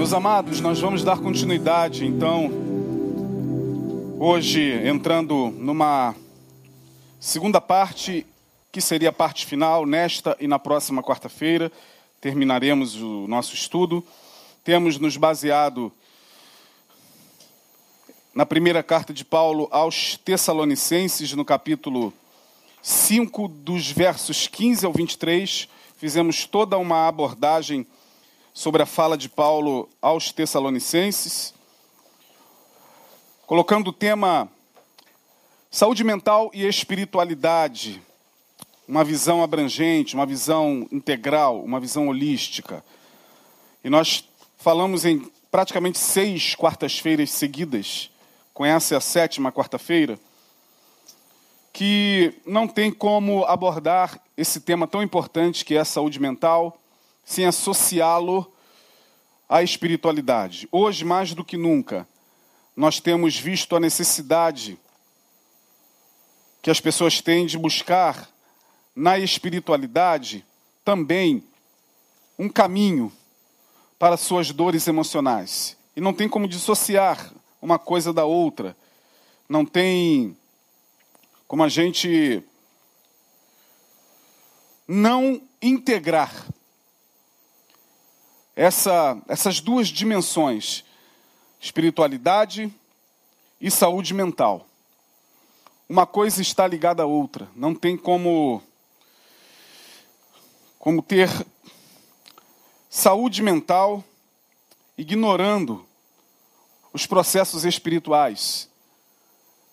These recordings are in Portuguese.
Meus amados, nós vamos dar continuidade, então, hoje entrando numa segunda parte, que seria a parte final, nesta e na próxima quarta-feira, terminaremos o nosso estudo. Temos nos baseado na primeira carta de Paulo aos Tessalonicenses, no capítulo 5, dos versos 15 ao 23. Fizemos toda uma abordagem sobre a fala de Paulo aos Tessalonicenses, colocando o tema saúde mental e espiritualidade, uma visão abrangente, uma visão integral, uma visão holística. E nós falamos em praticamente seis quartas-feiras seguidas, com essa é a sétima quarta-feira, que não tem como abordar esse tema tão importante que é a saúde mental sem associá-lo à espiritualidade. Hoje, mais do que nunca, nós temos visto a necessidade que as pessoas têm de buscar na espiritualidade também um caminho para suas dores emocionais. E não tem como dissociar uma coisa da outra. Não tem como a gente não integrar essa, essas duas dimensões, espiritualidade e saúde mental. Uma coisa está ligada à outra. Não tem como, como ter saúde mental ignorando os processos espirituais.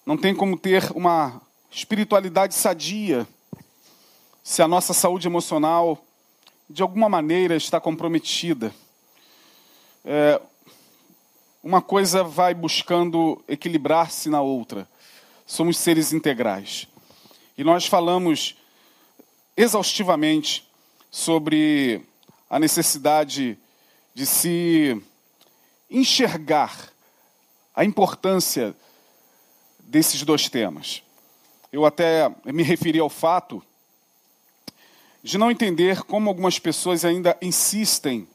Não tem como ter uma espiritualidade sadia se a nossa saúde emocional de alguma maneira está comprometida. É, uma coisa vai buscando equilibrar-se na outra. Somos seres integrais. E nós falamos exaustivamente sobre a necessidade de se enxergar a importância desses dois temas. Eu até me referi ao fato de não entender como algumas pessoas ainda insistem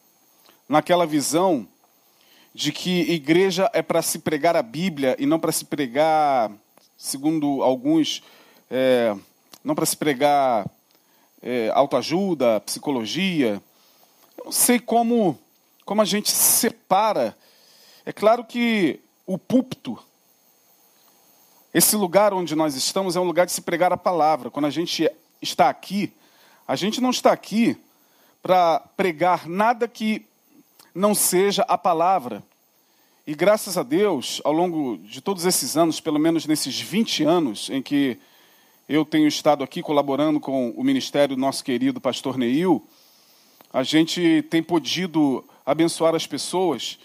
naquela visão de que igreja é para se pregar a Bíblia e não para se pregar, segundo alguns, é, não para se pregar é, autoajuda, psicologia. Eu não sei como, como a gente separa. É claro que o púlpito, esse lugar onde nós estamos, é um lugar de se pregar a palavra. Quando a gente está aqui, a gente não está aqui para pregar nada que não seja a palavra. E graças a Deus, ao longo de todos esses anos, pelo menos nesses 20 anos em que eu tenho estado aqui colaborando com o ministério do nosso querido pastor Neil, a gente tem podido abençoar as pessoas,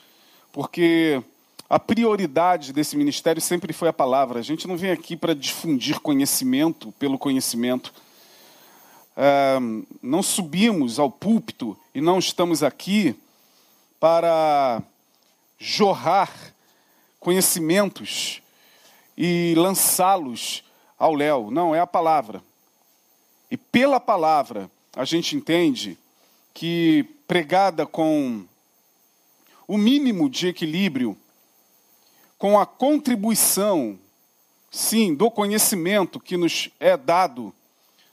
porque a prioridade desse ministério sempre foi a palavra. A gente não vem aqui para difundir conhecimento pelo conhecimento não subimos ao púlpito e não estamos aqui para jorrar conhecimentos e lançá-los ao léu. Não, é a palavra. E pela palavra a gente entende que pregada com o mínimo de equilíbrio, com a contribuição, sim, do conhecimento que nos é dado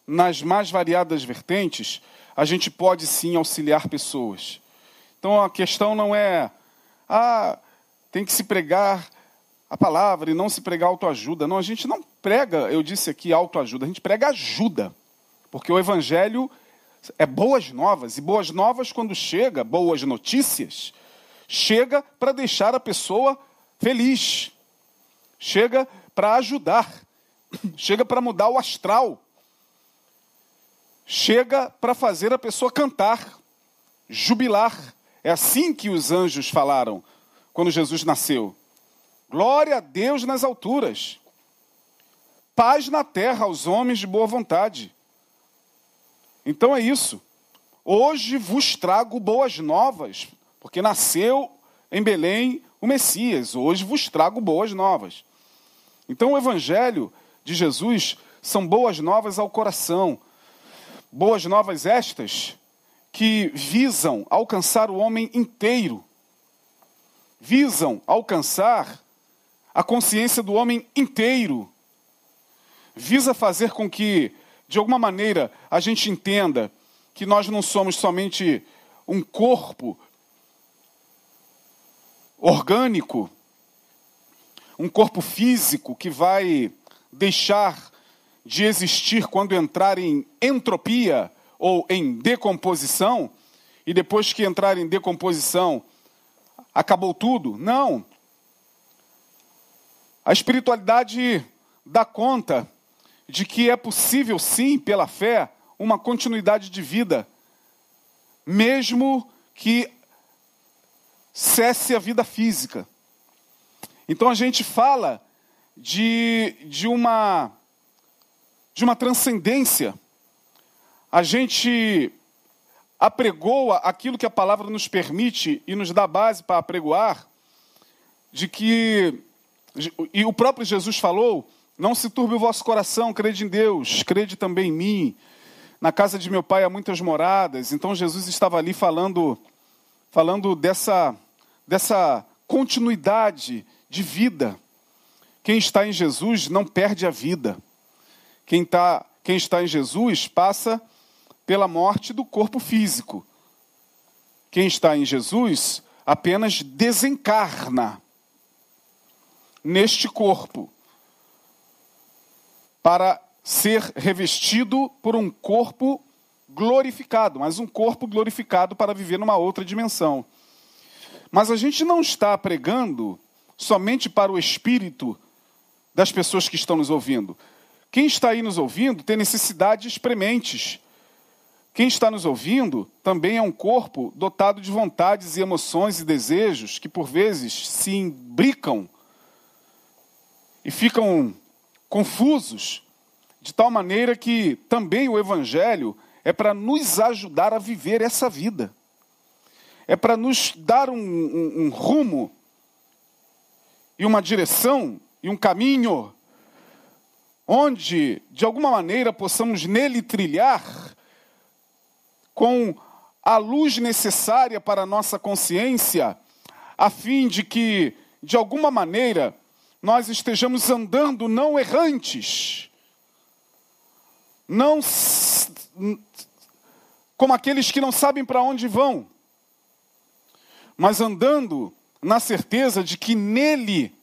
nas mais variadas vertentes, a gente pode sim auxiliar pessoas. Então a questão não é, ah, tem que se pregar a palavra e não se pregar autoajuda. Não, a gente não prega, eu disse aqui, autoajuda, a gente prega ajuda. Porque o evangelho é boas novas, e boas novas, quando chega, boas notícias, chega para deixar a pessoa feliz, chega para ajudar, chega para mudar o astral, chega para fazer a pessoa cantar, jubilar. É assim que os anjos falaram quando Jesus nasceu. Glória a Deus nas alturas, paz na terra aos homens de boa vontade. Então é isso. Hoje vos trago boas novas, porque nasceu em Belém o Messias. Hoje vos trago boas novas. Então o Evangelho de Jesus são boas novas ao coração, Boas novas estas que visam alcançar o homem inteiro, visam alcançar a consciência do homem inteiro. Visa fazer com que, de alguma maneira, a gente entenda que nós não somos somente um corpo orgânico, um corpo físico que vai deixar de existir quando entrar em entropia ou em decomposição, e depois que entrar em decomposição, acabou tudo. Não. A espiritualidade dá conta de que é possível, sim, pela fé, uma continuidade de vida, mesmo que cesse a vida física. Então a gente fala de, de uma de uma transcendência. A gente apregoa aquilo que a palavra nos permite e nos dá base para apregoar, de que, e o próprio Jesus falou: não se turbe o vosso coração, crede em Deus, crede também em mim. Na casa de meu pai há muitas moradas. Então Jesus estava ali falando, falando dessa, dessa continuidade de vida. Quem está em Jesus não perde a vida. Quem, tá, quem está em Jesus passa pela morte do corpo físico. Quem está em Jesus apenas desencarna neste corpo para ser revestido por um corpo glorificado, mas um corpo glorificado para viver numa outra dimensão. Mas a gente não está pregando somente para o espírito das pessoas que estão nos ouvindo. Quem está aí nos ouvindo tem necessidades prementes. Quem está nos ouvindo também é um corpo dotado de vontades e emoções e desejos que por vezes se imbricam e ficam confusos, de tal maneira que também o Evangelho é para nos ajudar a viver essa vida, é para nos dar um, um, um rumo e uma direção e um caminho onde, de alguma maneira, possamos nele trilhar com a luz necessária para a nossa consciência, a fim de que, de alguma maneira, nós estejamos andando não errantes, não como aqueles que não sabem para onde vão, mas andando na certeza de que nele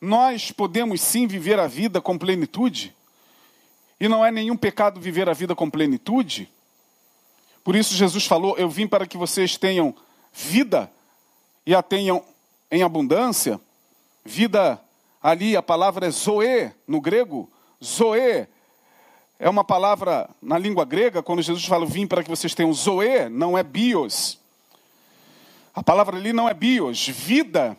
nós podemos sim viver a vida com plenitude, e não é nenhum pecado viver a vida com plenitude. Por isso Jesus falou: Eu vim para que vocês tenham vida e a tenham em abundância. Vida, ali a palavra é zoe no grego. Zoe é uma palavra na língua grega, quando Jesus fala: vim para que vocês tenham zoe, não é bios. A palavra ali não é bios. Vida,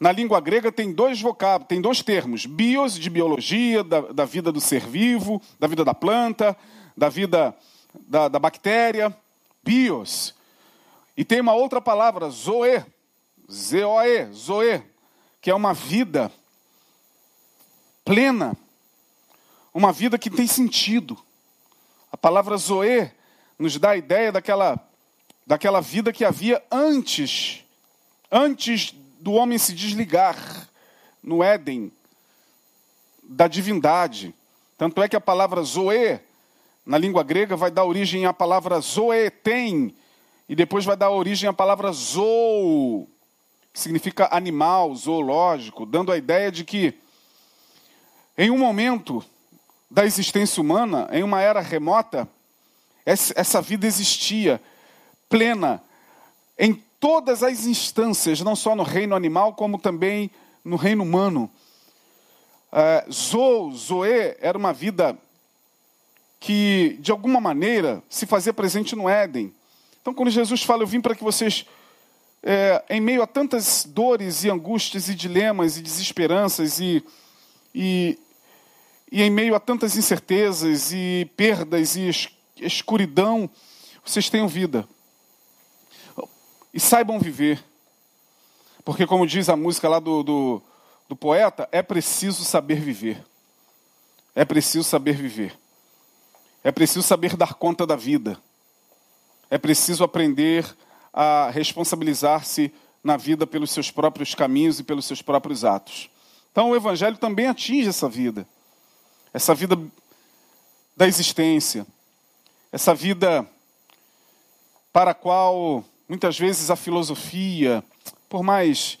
na língua grega, tem dois vocábulos, tem dois termos: bios, de biologia, da, da vida do ser vivo, da vida da planta, da vida da, da bactéria, bios. E tem uma outra palavra, zoe, zoe, zoe, que é uma vida plena, uma vida que tem sentido. A palavra zoe nos dá a ideia daquela, daquela vida que havia antes, antes do homem se desligar no Éden da divindade. Tanto é que a palavra zoe na língua grega, vai dar origem à palavra zoeten, e depois vai dar origem à palavra zoo, que significa animal, zoológico, dando a ideia de que, em um momento da existência humana, em uma era remota, essa vida existia plena em todas as instâncias, não só no reino animal, como também no reino humano. Uh, Zo, Zoe, era uma vida que, de alguma maneira, se fazia presente no Éden. Então, quando Jesus fala, eu vim para que vocês, é, em meio a tantas dores e angústias e dilemas e desesperanças e, e, e em meio a tantas incertezas e perdas e escuridão, vocês tenham vida. E saibam viver. Porque, como diz a música lá do, do, do poeta, é preciso saber viver. É preciso saber viver. É preciso saber dar conta da vida. É preciso aprender a responsabilizar-se na vida pelos seus próprios caminhos e pelos seus próprios atos. Então o Evangelho também atinge essa vida, essa vida da existência, essa vida para a qual muitas vezes a filosofia, por mais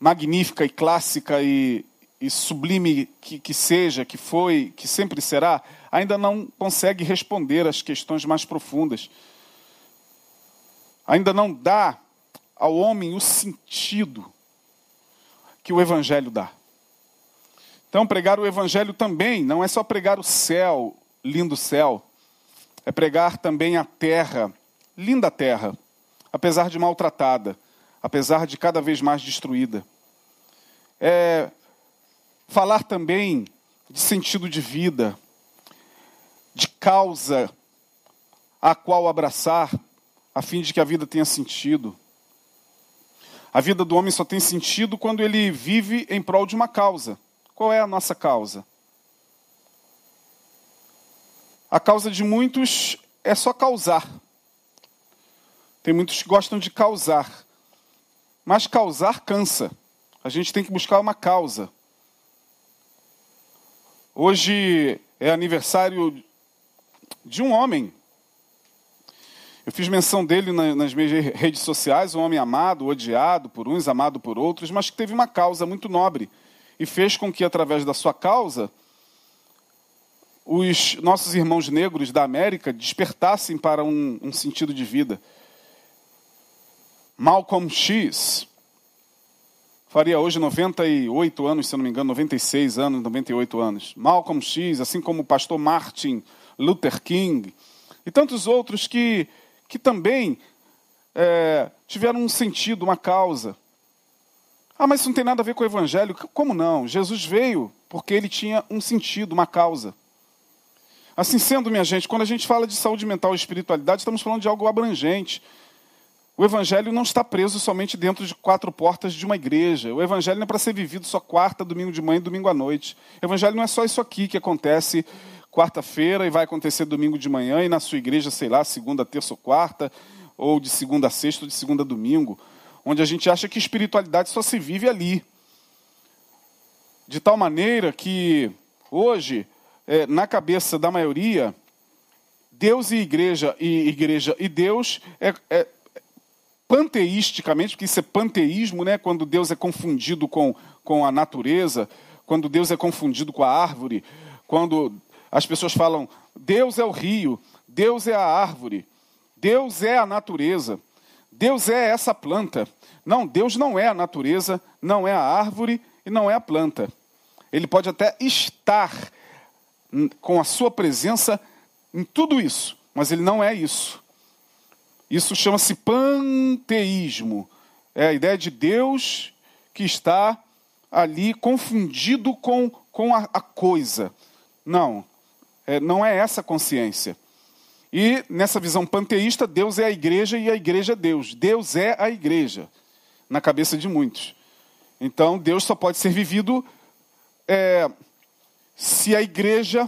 magnífica e clássica e, e sublime que, que seja, que foi, que sempre será, ainda não consegue responder às questões mais profundas. Ainda não dá ao homem o sentido que o Evangelho dá. Então, pregar o Evangelho também não é só pregar o céu, lindo céu, é pregar também a terra, linda terra, apesar de maltratada, apesar de cada vez mais destruída. É falar também de sentido de vida, de causa a qual abraçar, a fim de que a vida tenha sentido. A vida do homem só tem sentido quando ele vive em prol de uma causa. Qual é a nossa causa? A causa de muitos é só causar. Tem muitos que gostam de causar. Mas causar cansa. A gente tem que buscar uma causa. Hoje é aniversário de um homem. Eu fiz menção dele nas minhas redes sociais, um homem amado, odiado por uns, amado por outros, mas que teve uma causa muito nobre e fez com que, através da sua causa, os nossos irmãos negros da América despertassem para um, um sentido de vida. Malcolm X faria hoje 98 anos, se não me engano, 96 anos, 98 anos. Malcolm X, assim como o pastor Martin Luther King e tantos outros que, que também é, tiveram um sentido, uma causa. Ah, mas isso não tem nada a ver com o Evangelho. Como não? Jesus veio porque ele tinha um sentido, uma causa. Assim sendo, minha gente, quando a gente fala de saúde mental e espiritualidade, estamos falando de algo abrangente. O Evangelho não está preso somente dentro de quatro portas de uma igreja. O Evangelho não é para ser vivido só quarta, domingo de manhã e domingo à noite. O Evangelho não é só isso aqui que acontece quarta-feira e vai acontecer domingo de manhã e na sua igreja, sei lá, segunda, terça ou quarta, ou de segunda a sexta ou de segunda a domingo, onde a gente acha que espiritualidade só se vive ali. De tal maneira que hoje é, na cabeça da maioria, Deus e igreja e igreja e Deus é, é panteisticamente, porque isso é panteísmo, né? quando Deus é confundido com, com a natureza, quando Deus é confundido com a árvore, quando as pessoas falam Deus é o rio, Deus é a árvore, Deus é a natureza, Deus é essa planta. Não, Deus não é a natureza, não é a árvore e não é a planta. Ele pode até estar com a sua presença em tudo isso, mas ele não é isso. Isso chama-se panteísmo. É a ideia de Deus que está ali confundido com, com a, a coisa. Não, é, não é essa consciência. E nessa visão panteísta, Deus é a igreja e a igreja é Deus. Deus é a igreja, na cabeça de muitos. Então, Deus só pode ser vivido é, se a igreja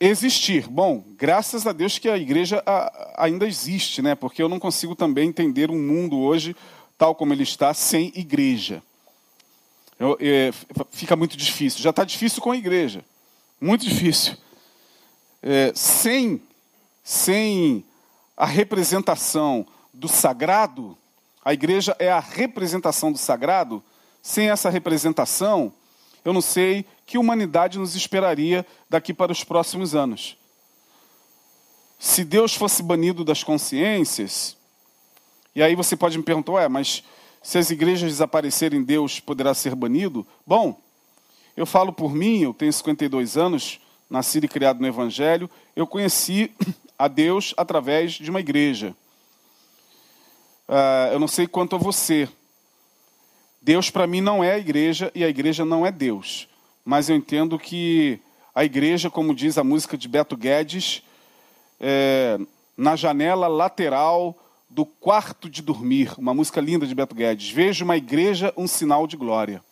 existir. Bom, graças a Deus que a igreja ainda existe, né? Porque eu não consigo também entender um mundo hoje tal como ele está sem igreja. Eu, é, fica muito difícil. Já está difícil com a igreja, muito difícil. É, sem, sem a representação do sagrado, a igreja é a representação do sagrado. Sem essa representação, eu não sei que humanidade nos esperaria daqui para os próximos anos. Se Deus fosse banido das consciências, e aí você pode me perguntar, ué, mas se as igrejas desaparecerem, Deus poderá ser banido? Bom, eu falo por mim, eu tenho 52 anos, nascido e criado no Evangelho, eu conheci a Deus através de uma igreja. Uh, eu não sei quanto a você, Deus para mim não é a igreja e a igreja não é Deus. Mas eu entendo que a igreja, como diz a música de Beto Guedes, é, na janela lateral do quarto de dormir, uma música linda de Beto Guedes. Vejo uma igreja um sinal de glória.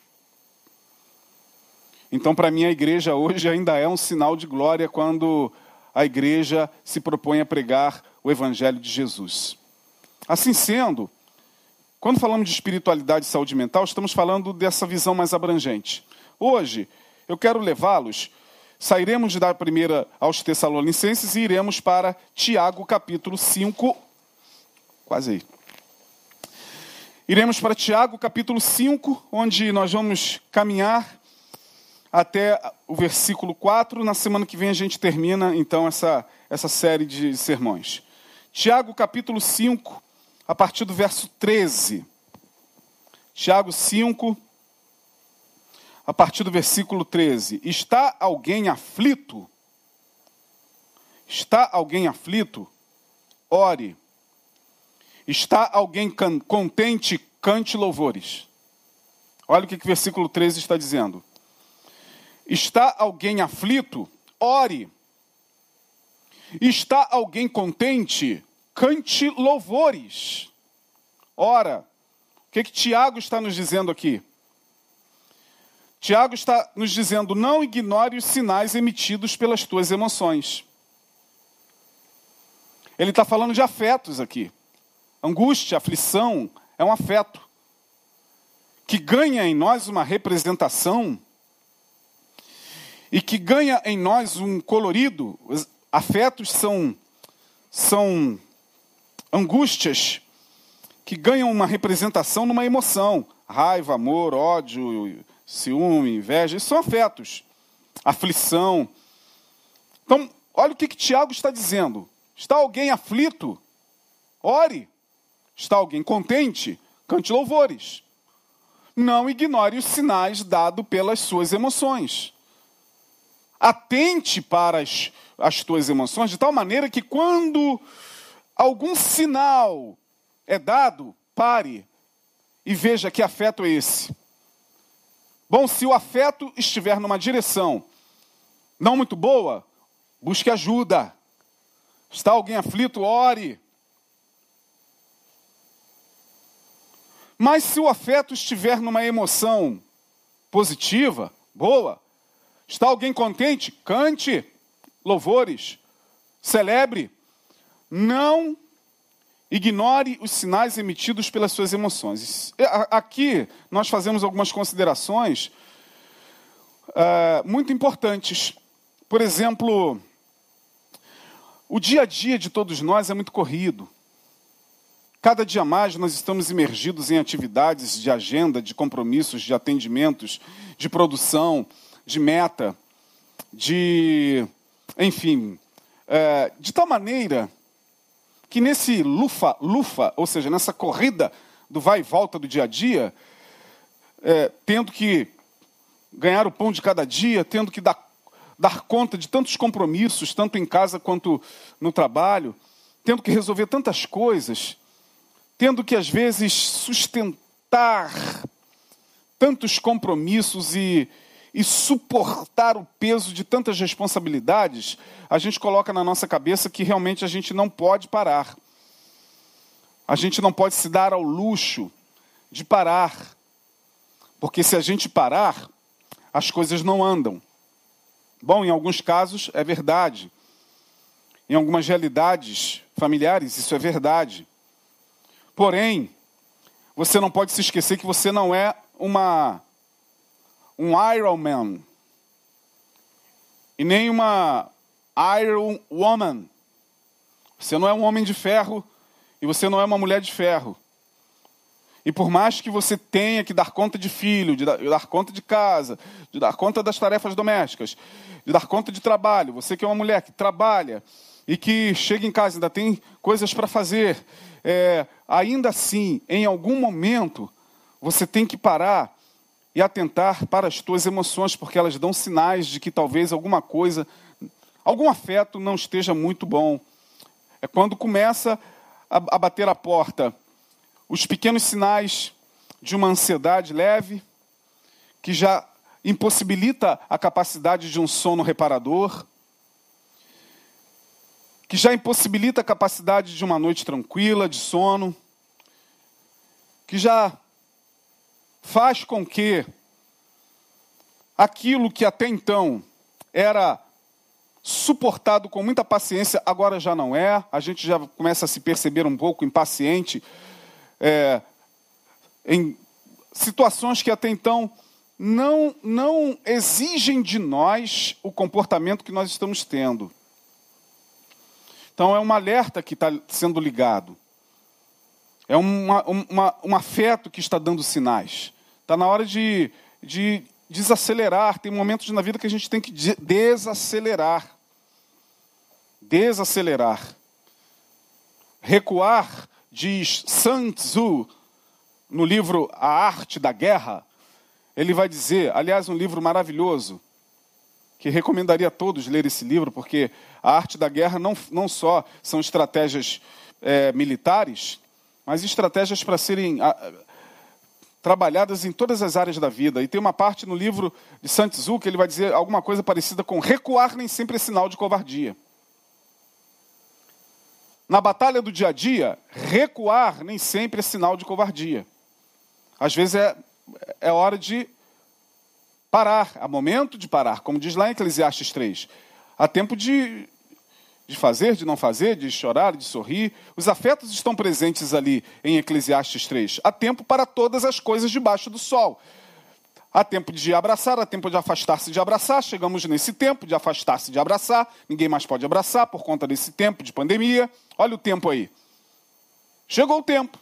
Então, para mim, a igreja hoje ainda é um sinal de glória quando a igreja se propõe a pregar o evangelho de Jesus. Assim sendo, quando falamos de espiritualidade e saúde mental, estamos falando dessa visão mais abrangente. Hoje, eu quero levá-los, sairemos dar primeira aos Tessalonicenses e iremos para Tiago, capítulo 5. Quase aí. Iremos para Tiago, capítulo 5, onde nós vamos caminhar até o versículo 4. Na semana que vem a gente termina, então, essa, essa série de sermões. Tiago, capítulo 5, a partir do verso 13. Tiago 5, a partir do versículo 13. Está alguém aflito? Está alguém aflito? Ore. Está alguém contente? Cante louvores. Olha o que, o versículo 13 está dizendo. Está alguém aflito? Ore. Está alguém contente? cante louvores. Ora, o que, que Tiago está nos dizendo aqui? Tiago está nos dizendo: não ignore os sinais emitidos pelas tuas emoções. Ele está falando de afetos aqui. Angústia, aflição é um afeto que ganha em nós uma representação e que ganha em nós um colorido. Os afetos são, são angústias que ganham uma representação numa emoção. Raiva, amor, ódio, ciúme, inveja, isso são afetos. Aflição. Então, olha o que, que Tiago está dizendo. Está alguém aflito? Ore. Está alguém contente? Cante louvores. Não ignore os sinais dados pelas suas emoções. Atente para as, as tuas emoções de tal maneira que quando algum sinal é dado, pare e veja que afeto é esse. Bom, se o afeto estiver numa direção não muito boa, busque ajuda. Está alguém aflito, ore. Mas se o afeto estiver numa emoção positiva, boa, está alguém contente, cante louvores, celebre. Não ignore os sinais emitidos pelas suas emoções. Aqui nós fazemos algumas considerações uh, muito importantes. Por exemplo, o dia a dia de todos nós é muito corrido. Cada dia mais nós estamos imergidos em atividades de agenda, de compromissos, de atendimentos, de produção, de meta, de. enfim. Uh, de tal maneira que nesse lufa, lufa, ou seja, nessa corrida do vai e volta do dia a dia, é, tendo que ganhar o pão de cada dia, tendo que dar, dar conta de tantos compromissos, tanto em casa quanto no trabalho, tendo que resolver tantas coisas, tendo que às vezes sustentar tantos compromissos e, e suportar o peso de tantas responsabilidades, a gente coloca na nossa cabeça que realmente a gente não pode parar. A gente não pode se dar ao luxo de parar. Porque se a gente parar, as coisas não andam. Bom, em alguns casos é verdade. Em algumas realidades familiares, isso é verdade. Porém, você não pode se esquecer que você não é uma um Iron Man e nem uma Iron Woman. Você não é um homem de ferro e você não é uma mulher de ferro. E por mais que você tenha que dar conta de filho, de dar, conta de casa, de dar conta das tarefas domésticas, de dar conta de trabalho, você que é uma mulher que trabalha e que chega em casa ainda tem coisas para fazer, é, ainda assim, em algum momento, você tem que parar e atentar para as tuas emoções, porque elas dão sinais de que talvez alguma coisa, algum afeto não esteja muito bom. É quando começa a, bater a porta os pequenos sinais de uma ansiedade leve, que já impossibilita a capacidade de um sono reparador, que já impossibilita a capacidade de uma noite tranquila, de sono, que já faz com que aquilo que até então era suportado com muita paciência, agora já não é. A gente já começa a se perceber um pouco impaciente, é, em situações que até então não, não exigem de nós o comportamento que nós estamos tendo. Então é um alerta que está sendo ligado. É uma, uma, um afeto que está dando sinais. Está na hora de, de desacelerar. Tem momentos na vida que a gente tem que desacelerar. Desacelerar. Recuar, diz Sun Tzu, no livro A Arte da Guerra, ele vai dizer, aliás, um livro maravilhoso, que recomendaria a todos ler esse livro, porque a arte da guerra não, não só são estratégias é, militares, mas estratégias para serem trabalhadas em todas as áreas da vida. E tem uma parte no livro de Sun Tzu que ele vai dizer alguma coisa parecida com recuar nem sempre é sinal de covardia. Na batalha do dia a dia, recuar nem sempre é sinal de covardia. Às vezes é, é hora de parar, há momento de parar, como diz lá em Eclesiastes 3. Há tempo de, de fazer, de não fazer, de chorar, de sorrir. Os afetos estão presentes ali em Eclesiastes 3. Há tempo para todas as coisas debaixo do sol. Há tempo de abraçar, há tempo de afastar-se de abraçar. Chegamos nesse tempo de afastar-se de abraçar. Ninguém mais pode abraçar por conta desse tempo de pandemia. Olha o tempo aí. Chegou o tempo.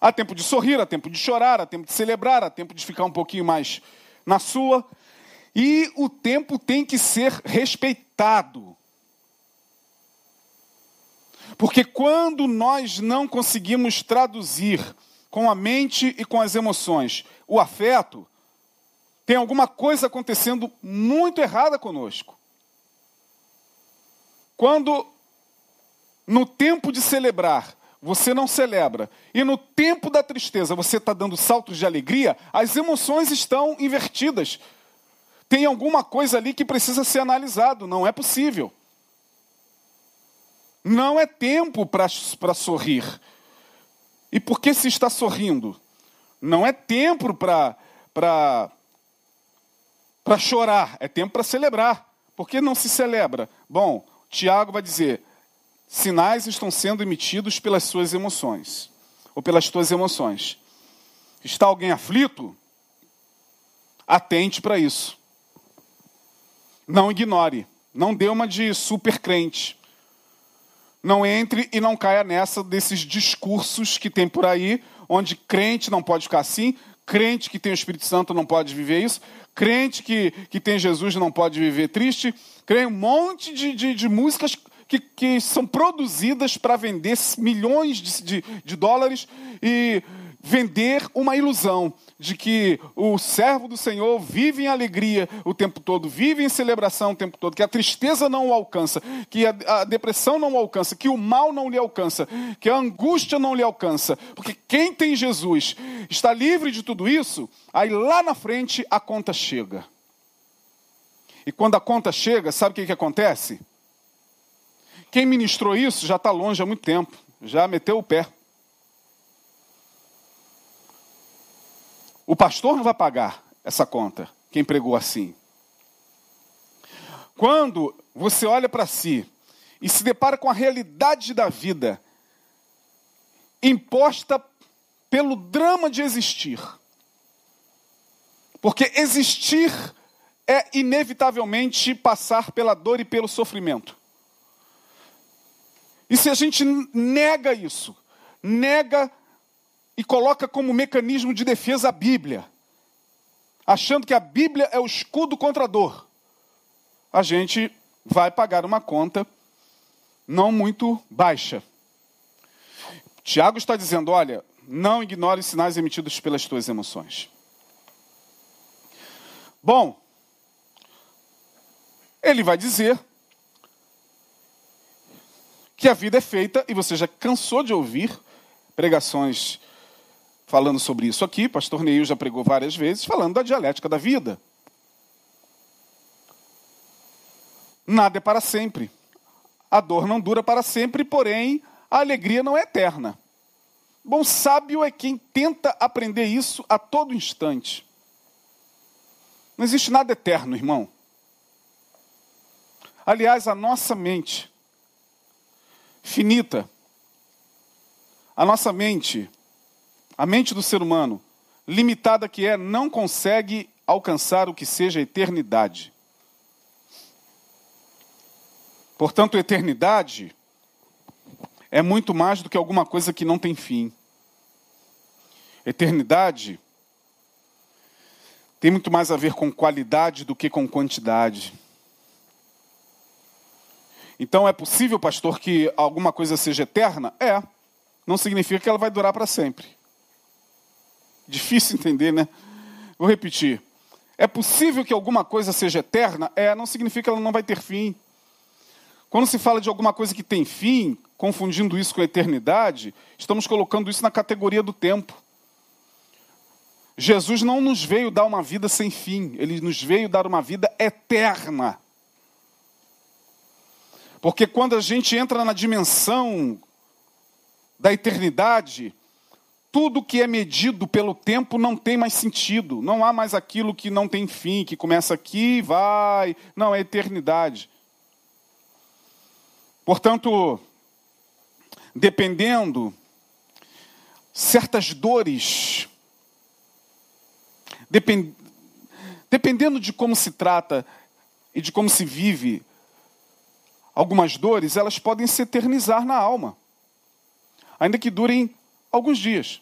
Há tempo de sorrir, há tempo de chorar, há tempo de celebrar, há tempo de ficar um pouquinho mais na sua. E o tempo tem que ser respeitado. Porque quando nós não conseguimos traduzir com a mente e com as emoções o afeto, tem alguma coisa acontecendo muito errada conosco. Quando, no tempo de celebrar, você não celebra, e no tempo da tristeza você está dando saltos de alegria, as emoções estão invertidas. Tem alguma coisa ali que precisa ser analisado, não é possível. Não é tempo para sorrir. E por que se está sorrindo? Não é tempo para chorar, é tempo para celebrar. Por que não se celebra? Bom, Tiago vai dizer: sinais estão sendo emitidos pelas suas emoções, ou pelas tuas emoções. Está alguém aflito? Atente para isso. Não ignore. Não dê uma de super crente. Não entre e não caia nessa desses discursos que tem por aí, onde crente não pode ficar assim, crente que tem o Espírito Santo não pode viver isso, crente que, que tem Jesus não pode viver triste, crente um monte de, de, de músicas que, que, são produzidas para vender milhões de, de, de dólares e vender uma ilusão de que o servo do Senhor vive em alegria o tempo todo, vive em celebração o tempo todo, que a tristeza não o alcança, que a, a, depressão não o alcança, que o mal não lhe alcança, que a angústia não lhe alcança. Porque quem tem Jesus está livre de tudo isso, aí lá na frente a conta chega. E quando a conta chega, sabe o que, que acontece? Quem ministrou isso já está longe há muito tempo, já meteu o pé. O pastor não vai pagar essa conta, quem pregou assim. Quando você olha para si e se depara com a realidade da vida imposta pelo drama de existir. Porque existir é inevitavelmente passar pela dor e pelo sofrimento. E se a gente nega isso, nega e coloca como mecanismo de defesa a Bíblia, achando que a Bíblia é o escudo contra a dor, a gente vai pagar uma conta não muito baixa. Tiago está dizendo: olha, não ignore os sinais emitidos pelas tuas emoções. Bom, ele vai dizer que a vida é feita, e você já cansou de ouvir pregações falando sobre isso aqui, pastor Neil já pregou várias vezes, falando da dialética da vida. Nada é para sempre. A dor não dura para sempre, porém, a alegria não é eterna. Bom, sábio é quem tenta aprender isso a todo instante. Não existe nada eterno, irmão. Aliás, a nossa mente finita, a nossa mente A mente do ser humano, limitada que é, não consegue alcançar o que seja eternidade. Portanto, eternidade é muito mais do que alguma coisa que não tem fim. Eternidade tem muito mais a ver com qualidade do que com quantidade. Então é possível, pastor, que alguma coisa seja eterna? É. Não significa que ela vai durar para sempre. Difícil entender, né? Vou repetir. É possível que alguma coisa seja eterna? É, não significa que ela não vai ter fim. Quando se fala de alguma coisa que tem fim, confundindo isso com a eternidade, estamos colocando isso na categoria do tempo. Jesus não nos veio dar uma vida sem fim, ele nos veio dar uma vida eterna. Porque quando a gente entra na dimensão da eternidade, tudo que é medido pelo tempo não tem mais sentido. Não há mais aquilo que não tem fim, que começa aqui e vai. Não, é eternidade. Portanto, dependendo, certas dores, depend, dependendo de como se trata e de como se vive, algumas dores, elas podem se eternizar na alma, ainda que durem alguns dias.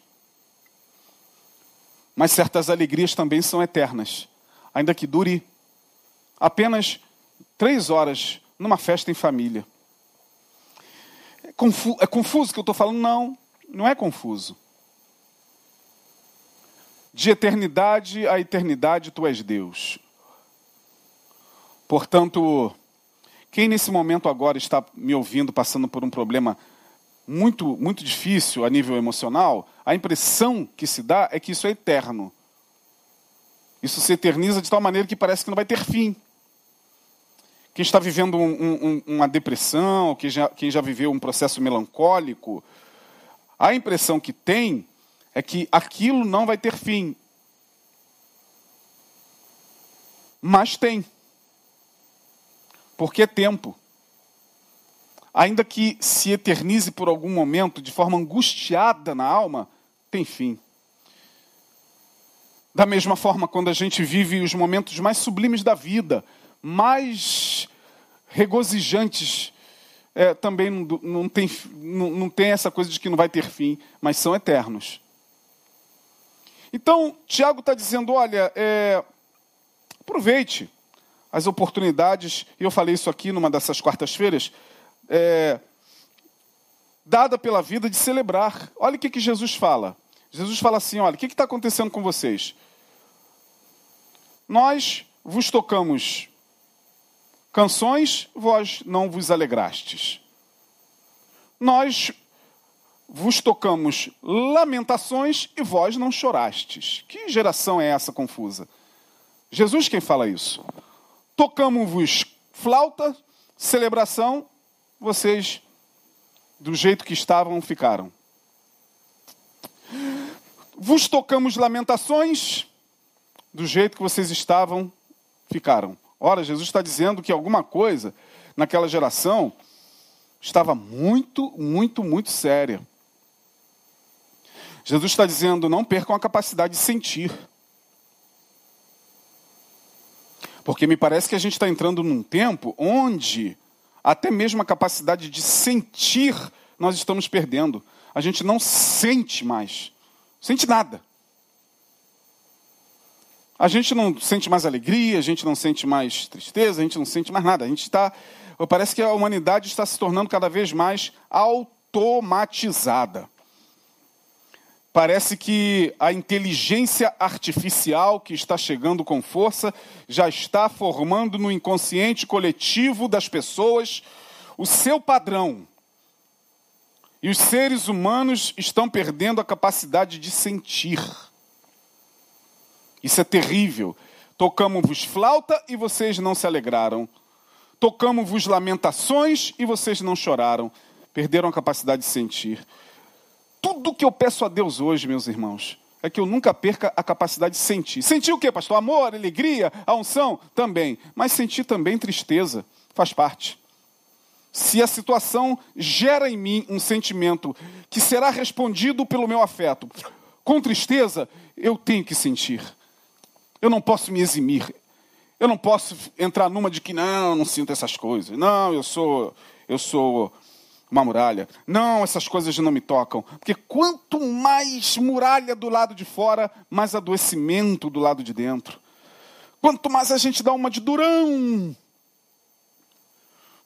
Mas certas alegrias também são eternas, ainda que dure apenas três horas numa festa em família. É, confu é confuso que eu estou falando? Não, não é confuso. De eternidade a eternidade, tu és Deus. Portanto, quem nesse momento agora está me ouvindo, passando por um problema muito, muito difícil a nível emocional, a impressão que se dá é que isso é eterno. Isso se eterniza de tal maneira que parece que não vai ter fim. Quem está vivendo um, um, uma depressão, quem já, quem já viveu um processo melancólico, a impressão que tem é que aquilo não vai ter fim. Mas tem. Porque é tempo. Ainda que se eternize por algum momento de forma angustiada na alma, tem fim. Da mesma forma, quando a gente vive os momentos mais sublimes da vida, mais regozijantes, é, também não, não, tem, não, não tem essa coisa de que não vai ter fim, mas são eternos. Então, Tiago está dizendo: olha, é, aproveite as oportunidades, e eu falei isso aqui numa dessas quartas-feiras, é, dada pela vida de celebrar. Olha o que, que Jesus fala. Jesus fala assim: olha, o que está acontecendo com vocês? Nós vos tocamos canções, vós não vos alegrastes. Nós vos tocamos lamentações e vós não chorastes. Que geração é essa confusa? Jesus quem fala isso. Tocamos-vos flauta, celebração, vocês, do jeito que estavam, ficaram. Vos tocamos lamentações, do jeito que vocês estavam, ficaram. Ora, Jesus está dizendo que alguma coisa naquela geração estava muito, muito, muito séria. Jesus está dizendo: não percam a capacidade de sentir. Porque me parece que a gente está entrando num tempo onde até mesmo a capacidade de sentir nós estamos perdendo. A gente não sente mais. Sente nada. A gente não sente mais alegria, a gente não sente mais tristeza, a gente não sente mais nada. A gente está. Parece que a humanidade está se tornando cada vez mais automatizada. Parece que a inteligência artificial que está chegando com força já está formando no inconsciente coletivo das pessoas o seu padrão. E os seres humanos estão perdendo a capacidade de sentir. Isso é terrível. Tocamos-vos flauta e vocês não se alegraram. Tocamos-vos lamentações e vocês não choraram. Perderam a capacidade de sentir. Tudo que eu peço a Deus hoje, meus irmãos, é que eu nunca perca a capacidade de sentir. Sentir o que, pastor? Amor, alegria, a unção? Também. Mas sentir também tristeza. Faz parte. Se a situação gera em mim um sentimento que será respondido pelo meu afeto, com tristeza, eu tenho que sentir. Eu não posso me eximir. Eu não posso entrar numa de que não, não sinto essas coisas. Não, eu sou, eu sou uma muralha. Não, essas coisas não me tocam. Porque quanto mais muralha do lado de fora, mais adoecimento do lado de dentro. Quanto mais a gente dá uma de durão,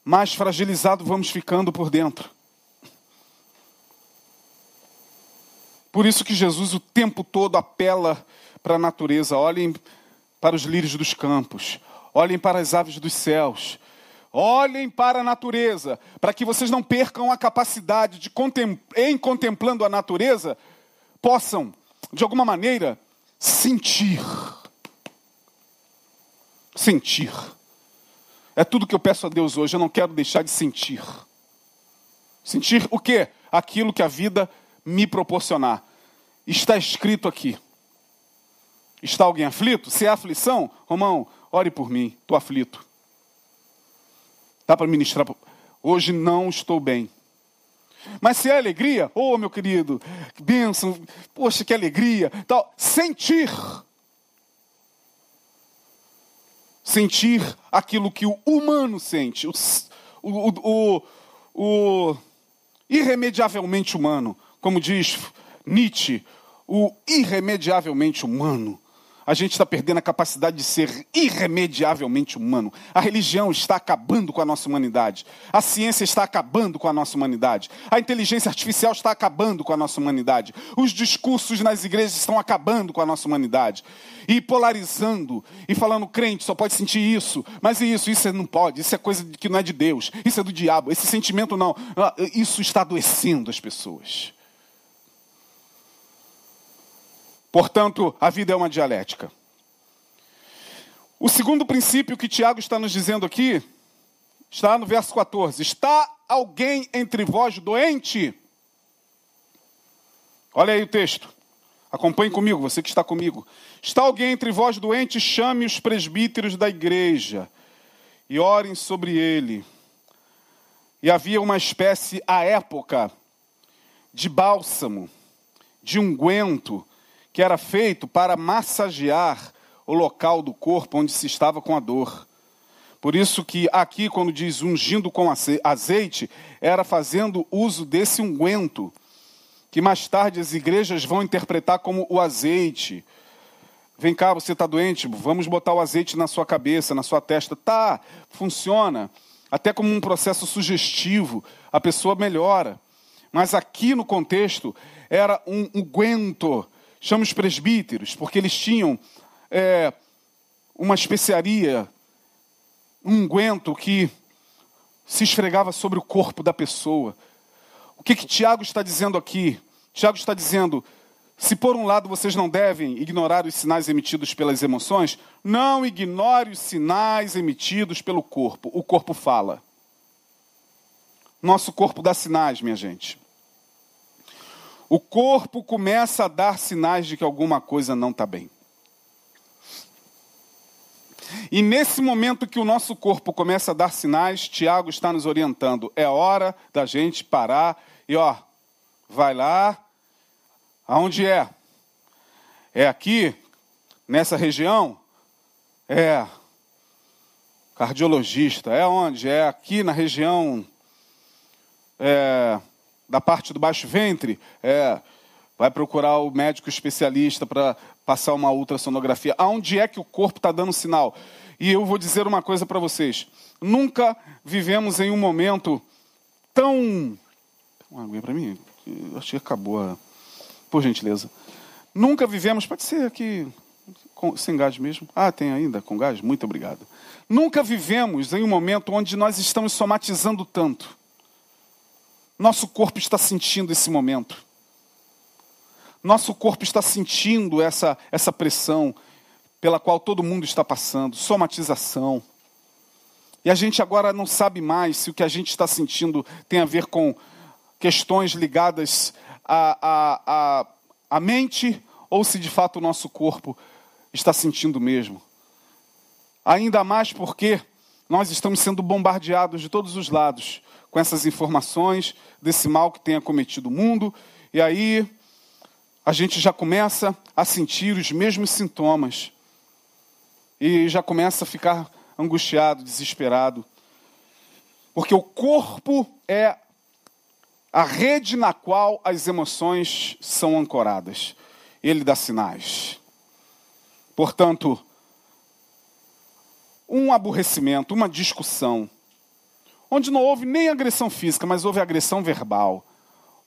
mais fragilizado vamos ficando por dentro. Por isso que Jesus o tempo todo apela para a natureza. Olhem para os lírios dos campos, olhem para as aves dos céus, olhem para a natureza, para que vocês não percam a capacidade de, em contemplando a natureza, possam, de alguma maneira, sentir. Sentir. É tudo que eu peço a Deus hoje. Eu não quero deixar de sentir. Sentir o quê? Aquilo que a vida me proporcionar. Está escrito aqui. Está alguém aflito? Se é aflição, Romão, ore por mim. Estou aflito. Dá para ministrar? Hoje não estou bem. Mas se é alegria, oh meu querido, que bênção, poxa, que alegria, tal. Sentir sentir aquilo que o humano sente, o, o, o, o irremediavelmente humano, como diz Nietzsche, o irremediavelmente humano. A gente está perdendo a capacidade de ser irremediavelmente humano. A religião está acabando com a nossa humanidade. A ciência está acabando com a nossa humanidade. A inteligência artificial está acabando com a nossa humanidade. Os discursos nas igrejas estão acabando com a nossa humanidade. E polarizando e falando, crente só pode sentir isso. Mas isso, isso não pode. Isso é coisa que não é de Deus. Isso é do diabo. Esse sentimento não. Ah, isso está adoecendo as pessoas. Portanto, a vida é uma dialética. O segundo princípio que Tiago está nos dizendo aqui está no verso 14: Está alguém entre vós doente? Olha aí o texto. Acompanhe comigo, você que está comigo. Está alguém entre vós doente? Chame os presbíteros da igreja e orem sobre ele. E havia uma espécie, à época, de bálsamo, de unguento, que era feito para massagear o local do corpo onde se estava com a dor. Por isso que aqui, quando diz ungindo com azeite, era fazendo uso desse unguento, que mais tarde as igrejas vão interpretar como o azeite. Vem cá, você está doente? Vamos botar o azeite na sua cabeça, na sua testa. Tá, funciona. Até como um processo sugestivo, a pessoa melhora. Mas aqui no contexto era um unguento chama os presbíteros, porque eles tinham é, uma especiaria, um unguento que se esfregava sobre o corpo da pessoa. O que, que Tiago está dizendo aqui? Tiago está dizendo: se por um lado vocês não devem ignorar os sinais emitidos pelas emoções, não ignore os sinais emitidos pelo corpo. O corpo fala. Nosso corpo dá sinais, minha gente o corpo começa a dar sinais de que alguma coisa não está bem. E nesse momento que o nosso corpo começa a dar sinais, Tiago está nos orientando. É hora da gente parar e, ó, vai lá. Aonde é? É aqui, nessa região? É. Cardiologista. É onde? É aqui na região. É da parte do baixo ventre, é, vai procurar o médico especialista para passar uma ultrassonografia. Aonde é que o corpo está dando sinal? E eu vou dizer uma coisa para vocês: nunca vivemos em um momento tão. Uma aguinha para mim? Acho que acabou. Por gentileza. Nunca vivemos. Pode ser aqui. Sem gás mesmo? Ah, tem ainda com gás? Muito obrigado. Nunca vivemos em um momento onde nós estamos somatizando tanto. Nosso corpo está sentindo esse momento. Nosso corpo está sentindo essa, essa pressão pela qual todo mundo está passando somatização. E a gente agora não sabe mais se o que a gente está sentindo tem a ver com questões ligadas à, à, à, à mente ou se de fato o nosso corpo está sentindo mesmo. Ainda mais porque nós estamos sendo bombardeados de todos os lados com essas informações desse mal que tem acometido o mundo. E aí a gente já começa a sentir os mesmos sintomas e já começa a ficar angustiado, desesperado. Porque o corpo é a rede na qual as emoções são ancoradas. Ele dá sinais. Portanto, um aborrecimento, uma discussão, onde não houve nem agressão física, mas houve agressão verbal,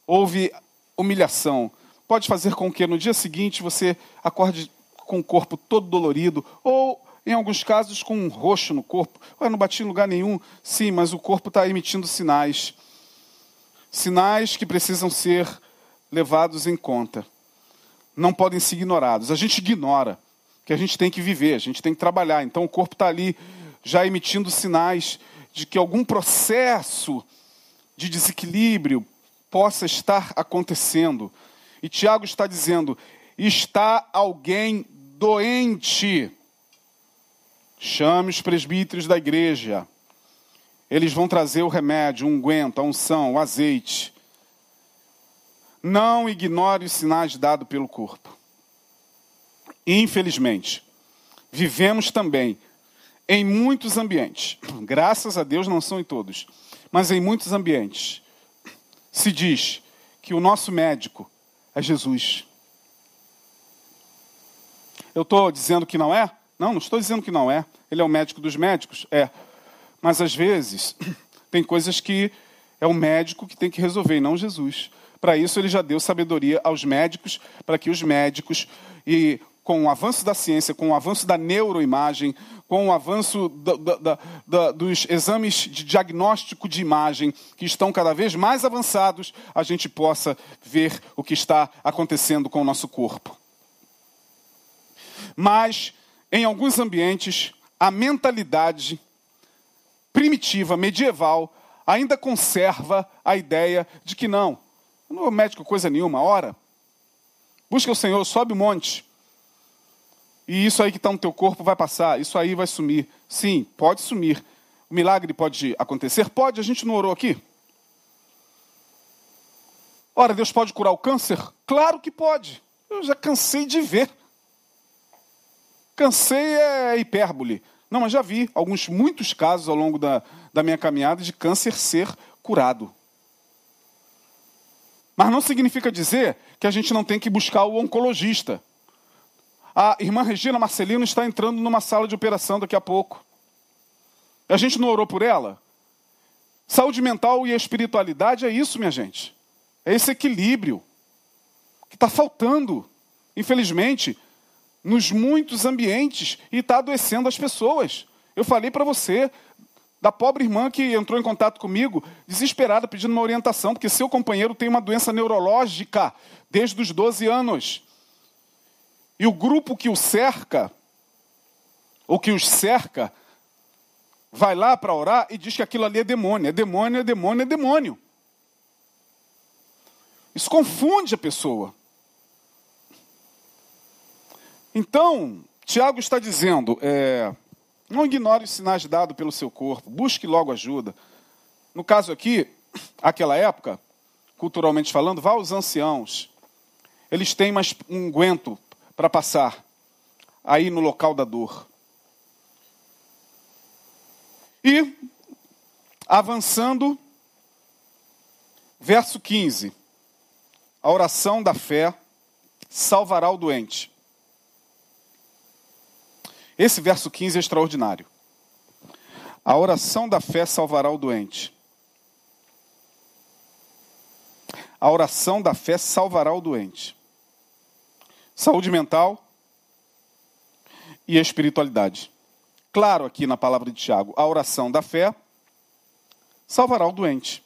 houve humilhação, pode fazer com que no dia seguinte você acorde com o corpo todo dolorido, ou em alguns casos com um roxo no corpo. Ué, não bati em lugar nenhum. Sim, mas o corpo está emitindo sinais. Sinais que precisam ser levados em conta. Não podem ser ignorados. A gente ignora que a gente tem que viver, a gente tem que trabalhar. Então o corpo está ali já emitindo sinais de que algum processo de desequilíbrio possa estar acontecendo. E Tiago está dizendo: está alguém doente. Chame os presbíteros da igreja. Eles vão trazer o remédio, o unguento, a unção, o azeite. Não ignore os sinais dados pelo corpo. Infelizmente, vivemos também em muitos ambientes, graças a Deus não são em todos, mas em muitos ambientes, se diz que o nosso médico é Jesus. Eu estou dizendo que não é? Não, não estou dizendo que não é. Ele é o médico dos médicos? É. Mas às vezes, tem coisas que é o médico que tem que resolver e não Jesus. Para isso, ele já deu sabedoria aos médicos, para que os médicos, e com o avanço da ciência, com o avanço da neuroimagem, com o avanço da, da, da, dos exames de diagnóstico de imagem, que estão cada vez mais avançados, a gente possa ver o que está acontecendo com o nosso corpo. Mas em alguns ambientes, a mentalidade primitiva, medieval, ainda conserva a ideia de que não, não é médico coisa nenhuma, ora, busca o Senhor, sobe o monte, e isso aí que está no teu corpo vai passar, isso aí vai sumir. Sim, pode sumir. O milagre pode acontecer? Pode, a gente não orou aqui. Ora, Deus pode curar o câncer? Claro que pode. Eu já cansei de ver. Cansei é hipérbole. Não, mas já vi alguns, muitos casos ao longo da, da minha caminhada de câncer ser curado. Mas não significa dizer que a gente não tem que buscar o oncologista. A irmã Regina Marcelino está entrando numa sala de operação daqui a pouco. A gente não orou por ela? Saúde mental e espiritualidade é isso, minha gente. É esse equilíbrio que está faltando. Infelizmente, nos muitos ambientes e está adoecendo as pessoas. Eu falei para você da pobre irmã que entrou em contato comigo, desesperada, pedindo uma orientação, porque seu companheiro tem uma doença neurológica desde os 12 anos. E o grupo que o cerca, ou que os cerca, vai lá para orar e diz que aquilo ali é demônio. É demônio, é demônio, é demônio. Isso confunde a pessoa. Então, Tiago está dizendo: é, não ignore os sinais dados pelo seu corpo, busque logo ajuda. No caso aqui, aquela época, culturalmente falando, vá aos anciãos. Eles têm mais um guento para passar aí no local da dor. E, avançando, verso 15: a oração da fé salvará o doente. Esse verso 15 é extraordinário. A oração da fé salvará o doente. A oração da fé salvará o doente. Saúde mental e espiritualidade. Claro, aqui na palavra de Tiago, a oração da fé salvará o doente.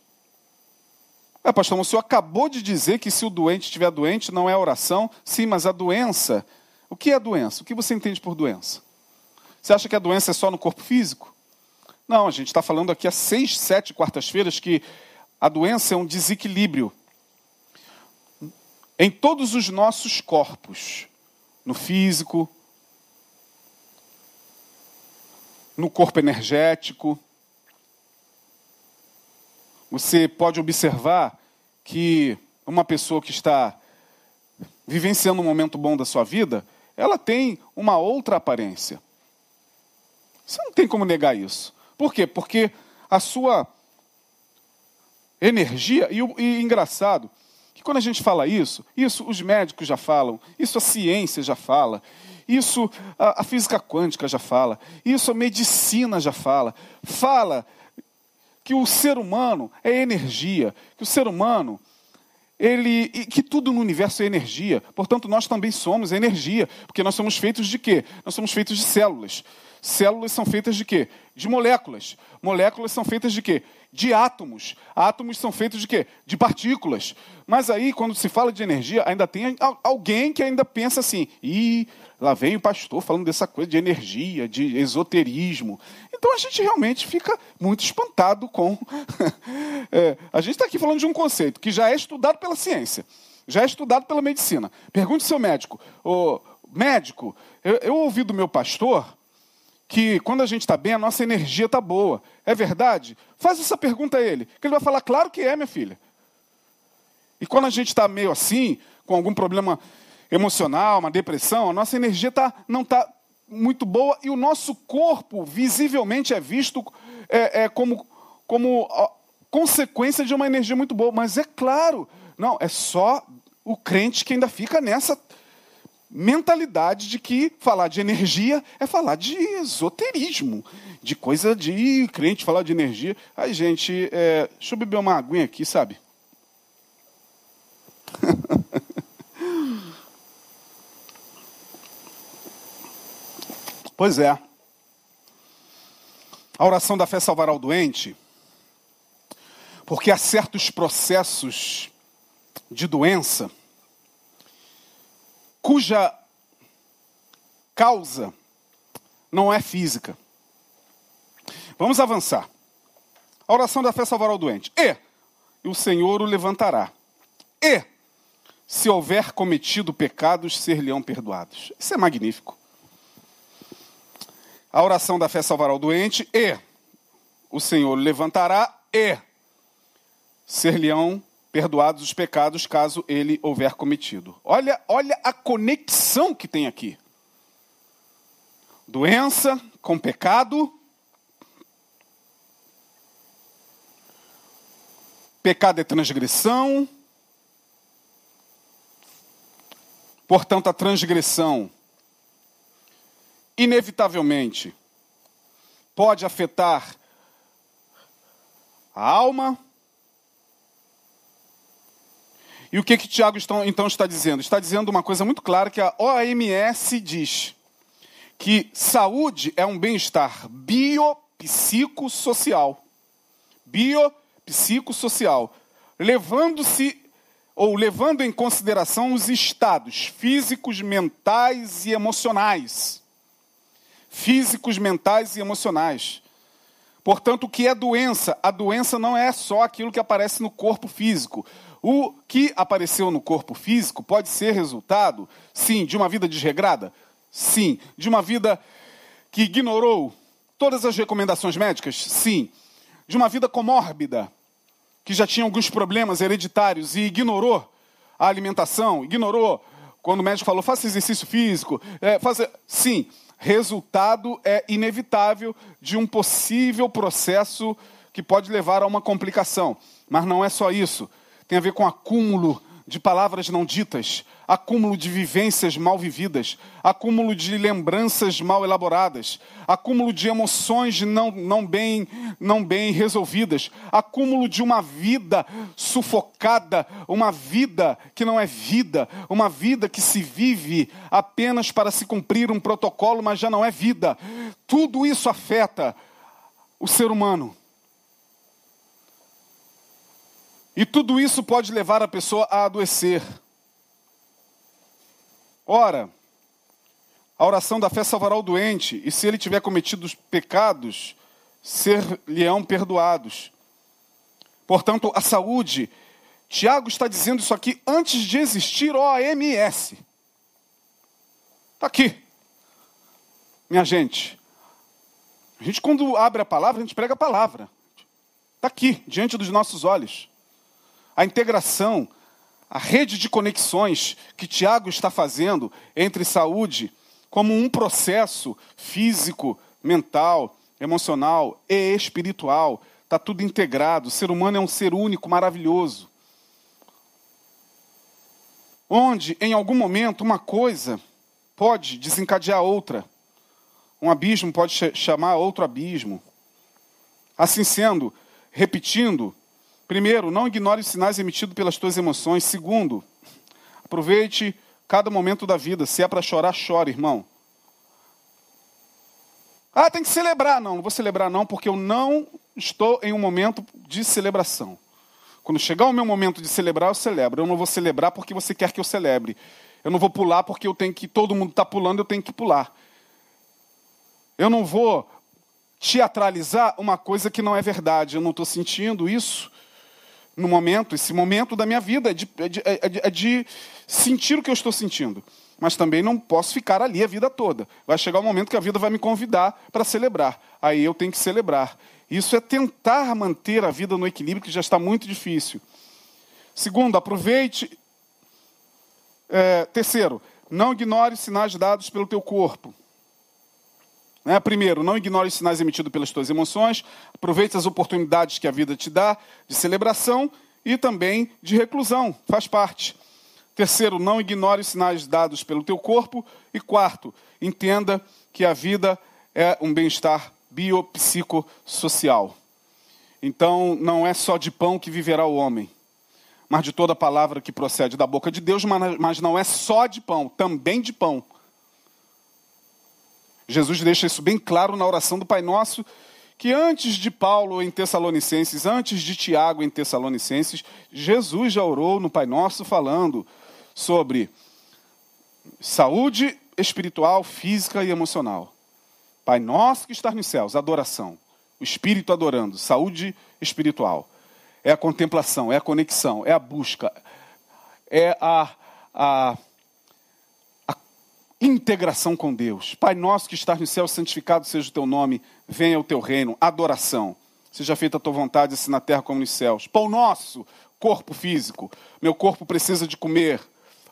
É, pastor, o senhor acabou de dizer que se o doente estiver doente, não é oração. Sim, mas a doença. O que é doença? O que você entende por doença? Você acha que a doença é só no corpo físico? Não, a gente está falando aqui há seis, sete quartas-feiras que a doença é um desequilíbrio em todos os nossos corpos, no físico, no corpo energético. Você pode observar que uma pessoa que está vivenciando um momento bom da sua vida, ela tem uma outra aparência. Você não tem como negar isso. Por quê? Porque a sua energia, e, e engraçado, que quando a gente fala isso, isso os médicos já falam, isso a ciência já fala, isso a, a física quântica já fala, isso a medicina já fala. Fala que o ser humano é energia, que o ser humano ele que tudo no universo é energia. Portanto, nós também somos energia, porque nós somos feitos de quê? Nós somos feitos de células. Células são feitas de quê? De moléculas. Moléculas são feitas de quê? De átomos. Átomos são feitos de quê? De partículas. Mas aí, quando se fala de energia, ainda tem alguém que ainda pensa assim: ih, lá vem o pastor falando dessa coisa de energia, de esoterismo. Então a gente realmente fica muito espantado com. é, a gente está aqui falando de um conceito que já é estudado pela ciência, já é estudado pela medicina. Pergunte ao seu médico: oh, médico, eu, eu ouvi do meu pastor que quando a gente está bem, a nossa energia está boa. É verdade? Faz essa pergunta a ele, que ele vai falar, claro que é, minha filha. E quando a gente está meio assim, com algum problema emocional, uma depressão, a nossa energia tá, não está muito boa e o nosso corpo visivelmente é visto é, é como, como consequência de uma energia muito boa. Mas é claro, não, é só o crente que ainda fica nessa mentalidade de que falar de energia é falar de esoterismo, de coisa de crente falar de energia. Ai, gente, é, deixa eu beber uma aguinha aqui, sabe? pois é. A oração da fé salvará o doente, porque há certos processos de doença cuja causa não é física. Vamos avançar. A oração da fé salvará o doente. E o Senhor o levantará. E se houver cometido pecados, ser-lhe-ão perdoados. Isso é magnífico. A oração da fé salvará o doente e o Senhor o levantará e ser-lhe-ão perdoados os pecados caso ele houver cometido. Olha, olha a conexão que tem aqui. Doença com pecado. Pecado é transgressão. Portanto, a transgressão inevitavelmente pode afetar a alma, e o que, que Tiago então está dizendo? Está dizendo uma coisa muito clara que a OMS diz: que saúde é um bem-estar biopsicossocial. Biopsicossocial. Levando-se ou levando em consideração os estados físicos, mentais e emocionais. Físicos, mentais e emocionais. Portanto, o que é doença? A doença não é só aquilo que aparece no corpo físico. O que apareceu no corpo físico pode ser resultado, sim, de uma vida desregrada? Sim. De uma vida que ignorou todas as recomendações médicas? Sim. De uma vida comórbida, que já tinha alguns problemas hereditários e ignorou a alimentação, ignorou quando o médico falou faça exercício físico, é, faça... sim, resultado é inevitável de um possível processo que pode levar a uma complicação. Mas não é só isso tem a ver com acúmulo de palavras não ditas, acúmulo de vivências mal vividas, acúmulo de lembranças mal elaboradas, acúmulo de emoções não, não, bem, não bem resolvidas, acúmulo de uma vida sufocada, uma vida que não é vida, uma vida que se vive apenas para se cumprir um protocolo, mas já não é vida. Tudo isso afeta o ser humano. E tudo isso pode levar a pessoa a adoecer. Ora, a oração da fé salvará o doente, e se ele tiver cometido os pecados, ser-lhe-ão perdoados. Portanto, a saúde, Tiago está dizendo isso aqui antes de existir OMS. Está aqui. Minha gente, a gente quando abre a palavra, a gente prega a palavra. Está aqui, diante dos nossos olhos a integração, a rede de conexões que Tiago está fazendo entre saúde como um processo físico, mental, emocional e espiritual. Está tudo integrado. O ser humano é um ser único, maravilhoso. Onde, em algum momento, uma coisa pode desencadear outra. Um abismo pode chamar outro abismo. Assim sendo, repetindo, Primeiro, não ignore os sinais emitidos pelas tuas emoções. Segundo, aproveite cada momento da vida. Se é para chorar, chore, irmão. Ah, tem que celebrar. Não, não vou celebrar não, porque eu não estou em um momento de celebração. Quando chegar o meu momento de celebrar, eu celebro. Eu não vou celebrar porque você quer que eu celebre. Eu não vou pular porque eu tenho que todo mundo está pulando, eu tenho que pular. Eu não vou teatralizar uma coisa que não é verdade. Eu não estou sentindo isso no momento, esse momento da minha vida, é de, é, de, é, de, é de, sentir o que eu estou sentindo. Mas também não posso ficar ali a vida toda. Vai chegar o um momento que a vida vai me convidar para celebrar. Aí eu tenho que celebrar. Isso é tentar manter a vida no equilíbrio, que já está muito difícil. Segundo, aproveite. É, terceiro, não ignore sinais dados pelo teu corpo. Né? Primeiro, não ignore os sinais emitidos pelas tuas emoções, aproveite as oportunidades que a vida te dá de celebração e também de reclusão, faz parte. Terceiro, não ignore os sinais dados pelo teu corpo. E quarto, entenda que a vida é um bem-estar biopsicossocial. Então, não é só de pão que viverá o homem, mas de toda palavra que procede da boca de Deus, mas não é só de pão, também de pão. Jesus deixa isso bem claro na oração do Pai Nosso, que antes de Paulo em Tessalonicenses, antes de Tiago em Tessalonicenses, Jesus já orou no Pai Nosso falando sobre saúde espiritual, física e emocional. Pai Nosso que está nos céus, adoração. O Espírito adorando, saúde espiritual. É a contemplação, é a conexão, é a busca, é a, a integração com Deus. Pai nosso que estás no céu, santificado seja o teu nome, venha o teu reino, adoração. Seja feita a tua vontade, assim na terra como nos céus. Pão nosso, corpo físico. Meu corpo precisa de comer,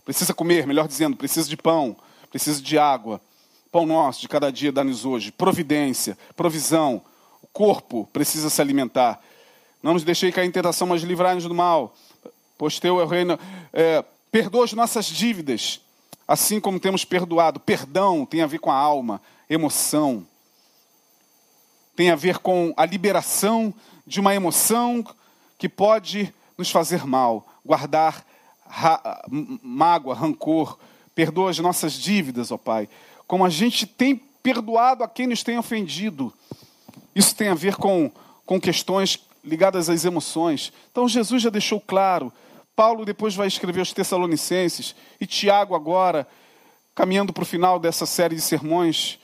precisa comer, melhor dizendo, precisa de pão, precisa de água. Pão nosso de cada dia dá-nos hoje. Providência, provisão. O corpo precisa se alimentar. Não nos deixei cair em tentação, mas livrai-nos do mal. Pois teu é o reino. É, perdoa as nossas dívidas Assim como temos perdoado, perdão tem a ver com a alma, emoção. Tem a ver com a liberação de uma emoção que pode nos fazer mal, guardar ra mágoa, rancor. Perdoa as nossas dívidas, ó Pai. Como a gente tem perdoado a quem nos tem ofendido. Isso tem a ver com, com questões ligadas às emoções. Então Jesus já deixou claro Paulo depois vai escrever os Tessalonicenses, e Tiago, agora, caminhando para o final dessa série de sermões,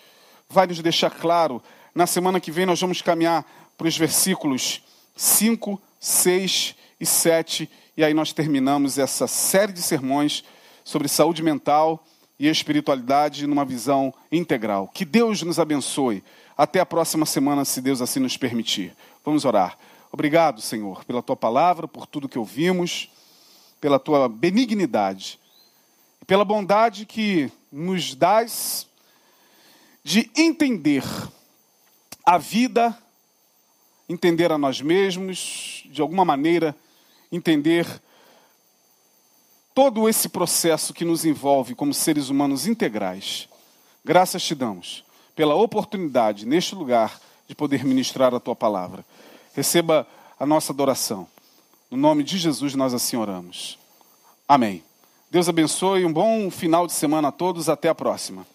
vai nos deixar claro. Na semana que vem, nós vamos caminhar para os versículos 5, 6 e 7, e aí nós terminamos essa série de sermões sobre saúde mental e espiritualidade numa visão integral. Que Deus nos abençoe. Até a próxima semana, se Deus assim nos permitir. Vamos orar. Obrigado, Senhor, pela tua palavra, por tudo que ouvimos pela tua benignidade, pela bondade que nos dás de entender a vida, entender a nós mesmos, de alguma maneira entender todo esse processo que nos envolve como seres humanos integrais. Graças te damos pela oportunidade neste lugar de poder ministrar a tua palavra. Receba a nossa adoração. No nome de Jesus nós assim oramos. Amém. Deus abençoe, um bom final de semana a todos, até a próxima.